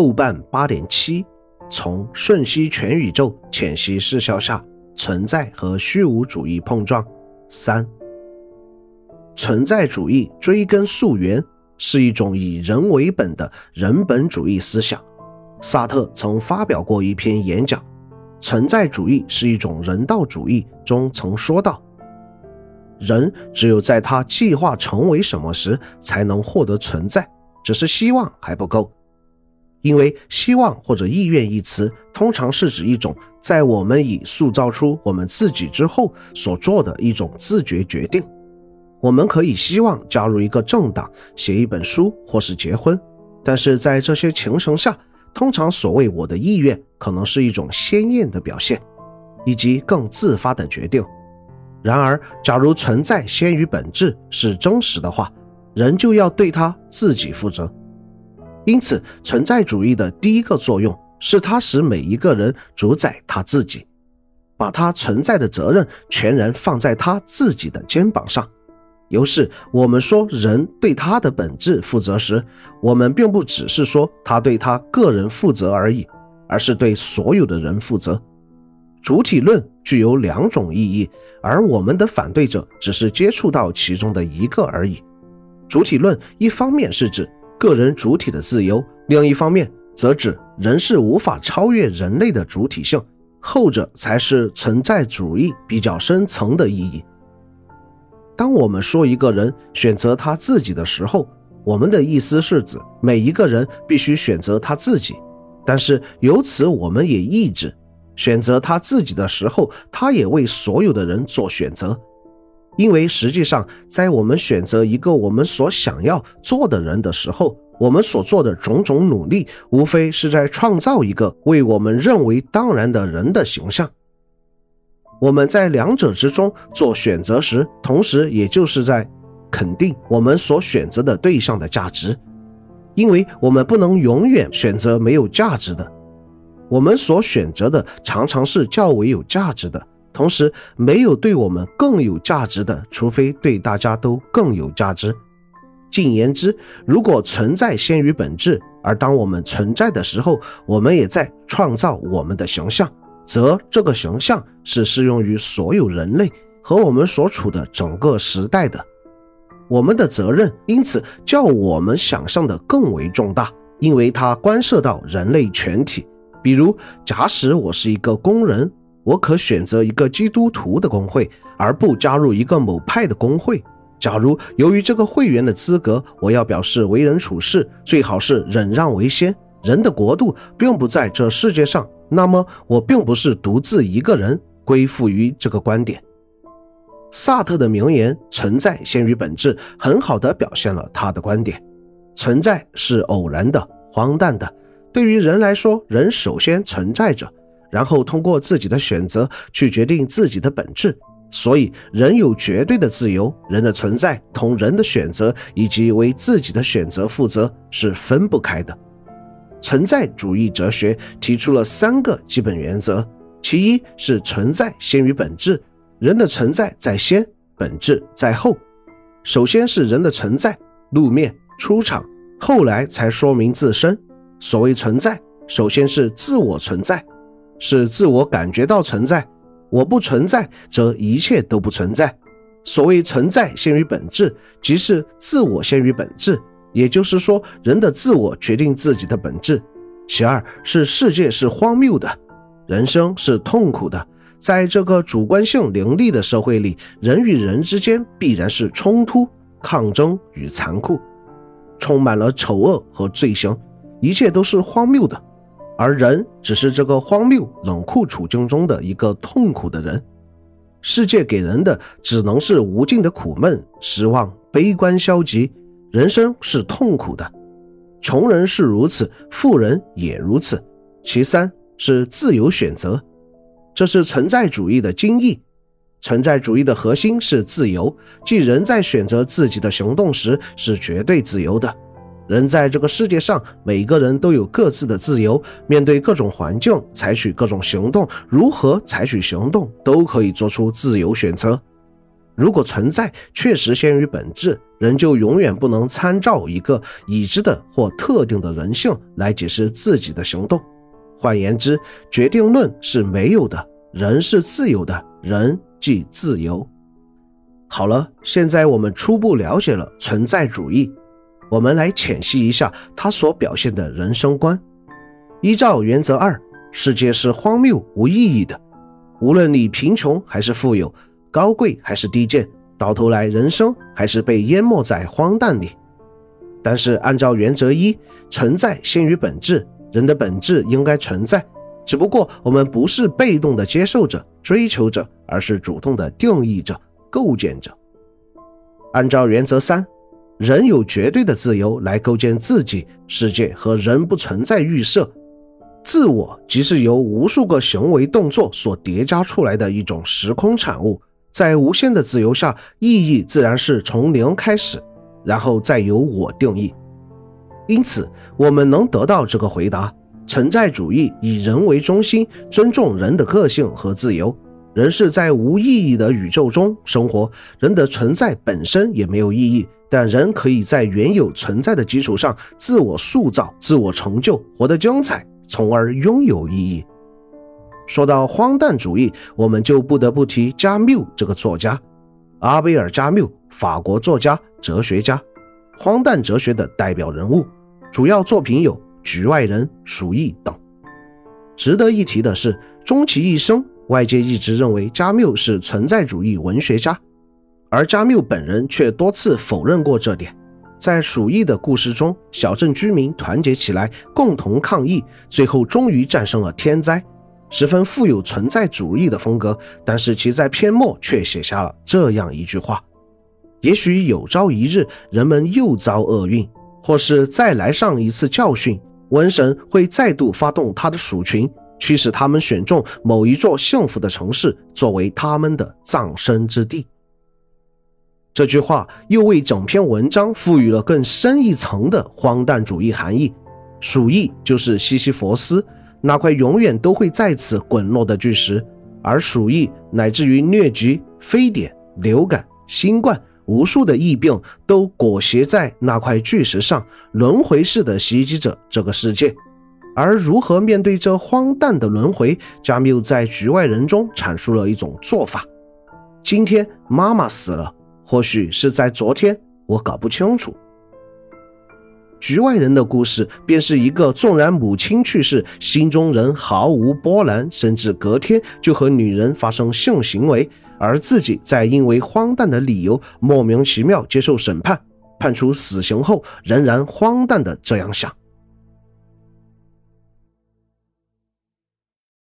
豆瓣八点七，从瞬息全宇宙浅析视效下存在和虚无主义碰撞。三，存在主义追根溯源是一种以人为本的人本主义思想。萨特曾发表过一篇演讲，《存在主义是一种人道主义》中曾说道：“人只有在他计划成为什么时，才能获得存在，只是希望还不够。”因为希望或者意愿一词，通常是指一种在我们已塑造出我们自己之后所做的一种自觉决定。我们可以希望加入一个政党、写一本书或是结婚，但是在这些情形下，通常所谓我的意愿可能是一种鲜艳的表现，以及更自发的决定。然而，假如存在先于本质是真实的话，人就要对他自己负责。因此，存在主义的第一个作用是它使每一个人主宰他自己，把他存在的责任全然放在他自己的肩膀上。由是，我们说人对他的本质负责时，我们并不只是说他对他个人负责而已，而是对所有的人负责。主体论具有两种意义，而我们的反对者只是接触到其中的一个而已。主体论一方面是指。个人主体的自由，另一方面则指人是无法超越人类的主体性，后者才是存在主义比较深层的意义。当我们说一个人选择他自己的时候，我们的意思是指每一个人必须选择他自己，但是由此我们也意指，选择他自己的时候，他也为所有的人做选择。因为实际上，在我们选择一个我们所想要做的人的时候，我们所做的种种努力，无非是在创造一个为我们认为当然的人的形象。我们在两者之中做选择时，同时也就是在肯定我们所选择的对象的价值，因为我们不能永远选择没有价值的。我们所选择的常常是较为有价值的。同时，没有对我们更有价值的，除非对大家都更有价值。进言之，如果存在先于本质，而当我们存在的时候，我们也在创造我们的形象，则这个形象是适用于所有人类和我们所处的整个时代的。我们的责任因此较我们想象的更为重大，因为它关涉到人类全体。比如，假使我是一个工人。我可选择一个基督徒的工会，而不加入一个某派的工会。假如由于这个会员的资格，我要表示为人处事最好是忍让为先。人的国度并不在这世界上，那么我并不是独自一个人归附于这个观点。萨特的名言“存在先于本质”很好地表现了他的观点：存在是偶然的、荒诞的。对于人来说，人首先存在着。然后通过自己的选择去决定自己的本质，所以人有绝对的自由。人的存在同人的选择以及为自己的选择负责是分不开的。存在主义哲学提出了三个基本原则：其一是存在先于本质，人的存在在先，本质在后。首先是人的存在露面出场，后来才说明自身。所谓存在，首先是自我存在。是自我感觉到存在，我不存在，则一切都不存在。所谓存在先于本质，即是自我先于本质，也就是说，人的自我决定自己的本质。其二是世界是荒谬的，人生是痛苦的。在这个主观性凌厉的社会里，人与人之间必然是冲突、抗争与残酷，充满了丑恶和罪行，一切都是荒谬的。而人只是这个荒谬冷酷处境中的一个痛苦的人，世界给人的只能是无尽的苦闷、失望、悲观、消极。人生是痛苦的，穷人是如此，富人也如此。其三是自由选择，这是存在主义的精义。存在主义的核心是自由，即人在选择自己的行动时是绝对自由的。人在这个世界上，每个人都有各自的自由，面对各种环境，采取各种行动，如何采取行动，都可以做出自由选择。如果存在确实先于本质，人就永远不能参照一个已知的或特定的人性来解释自己的行动。换言之，决定论是没有的，人是自由的，人即自由。好了，现在我们初步了解了存在主义，我们来浅析一下他所表现的人生观。依照原则二，世界是荒谬无意义的，无论你贫穷还是富有。高贵还是低贱，到头来人生还是被淹没在荒诞里。但是按照原则一，存在先于本质，人的本质应该存在，只不过我们不是被动的接受者、追求者，而是主动的定义者、构建者。按照原则三，人有绝对的自由来构建自己世界和人不存在预设。自我即是由无数个行为动作所叠加出来的一种时空产物。在无限的自由下，意义自然是从零开始，然后再由我定义。因此，我们能得到这个回答：存在主义以人为中心，尊重人的个性和自由。人是在无意义的宇宙中生活，人的存在本身也没有意义，但人可以在原有存在的基础上自我塑造、自我成就，活得精彩，从而拥有意义。说到荒诞主义，我们就不得不提加缪这个作家，阿贝尔·加缪，法国作家、哲学家，荒诞哲学的代表人物，主要作品有《局外人》《鼠疫》等。值得一提的是，终其一生，外界一直认为加缪是存在主义文学家，而加缪本人却多次否认过这点。在《鼠疫》的故事中，小镇居民团结起来，共同抗议，最后终于战胜了天灾。十分富有存在主义的风格，但是其在篇末却写下了这样一句话：也许有朝一日，人们又遭厄运，或是再来上一次教训，瘟神会再度发动他的鼠群，驱使他们选中某一座幸福的城市作为他们的葬身之地。这句话又为整篇文章赋予了更深一层的荒诞主义含义。鼠疫就是西西弗斯。那块永远都会再次滚落的巨石，而鼠疫乃至于疟疾、非典、流感、新冠，无数的疫病都裹挟在那块巨石上，轮回式的袭击着这个世界。而如何面对这荒诞的轮回，加缪在《局外人》中阐述了一种做法：今天妈妈死了，或许是在昨天，我搞不清楚。局外人的故事，便是一个纵然母亲去世，心中仍毫无波澜，甚至隔天就和女人发生性行为，而自己在因为荒诞的理由莫名其妙接受审判，判处死刑后，仍然荒诞的这样想。